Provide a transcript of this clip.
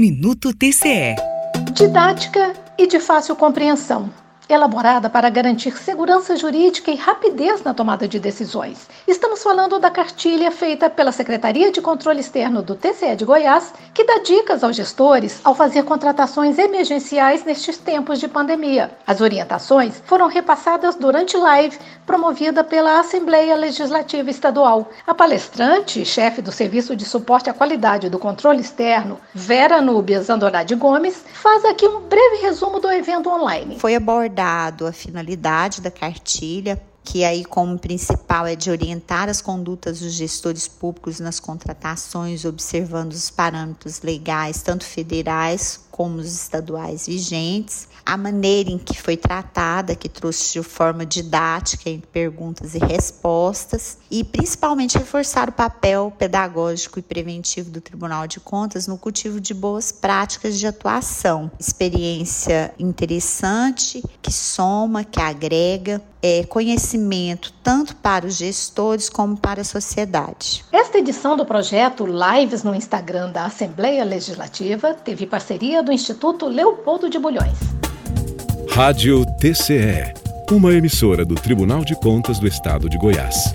Minuto TCE. Didática e de fácil compreensão elaborada para garantir segurança jurídica e rapidez na tomada de decisões. Estamos falando da cartilha feita pela Secretaria de Controle Externo do TCE de Goiás, que dá dicas aos gestores ao fazer contratações emergenciais nestes tempos de pandemia. As orientações foram repassadas durante live promovida pela Assembleia Legislativa Estadual. A palestrante, chefe do Serviço de Suporte à Qualidade do Controle Externo, Vera Núbias Andorade Gomes, faz aqui um breve resumo do evento online. Foi abordado a finalidade da cartilha, que aí como principal é de orientar as condutas dos gestores públicos nas contratações, observando os parâmetros legais, tanto federais como os estaduais vigentes, a maneira em que foi tratada, que trouxe de forma didática em perguntas e respostas, e principalmente reforçar o papel pedagógico e preventivo do Tribunal de Contas no cultivo de boas práticas de atuação. Experiência interessante, que soma, que agrega, é, conhecimento tanto para os gestores como para a sociedade. Esta edição do projeto Lives no Instagram da Assembleia Legislativa teve parceria do Instituto Leopoldo de Bulhões. Rádio TCE, uma emissora do Tribunal de Contas do Estado de Goiás.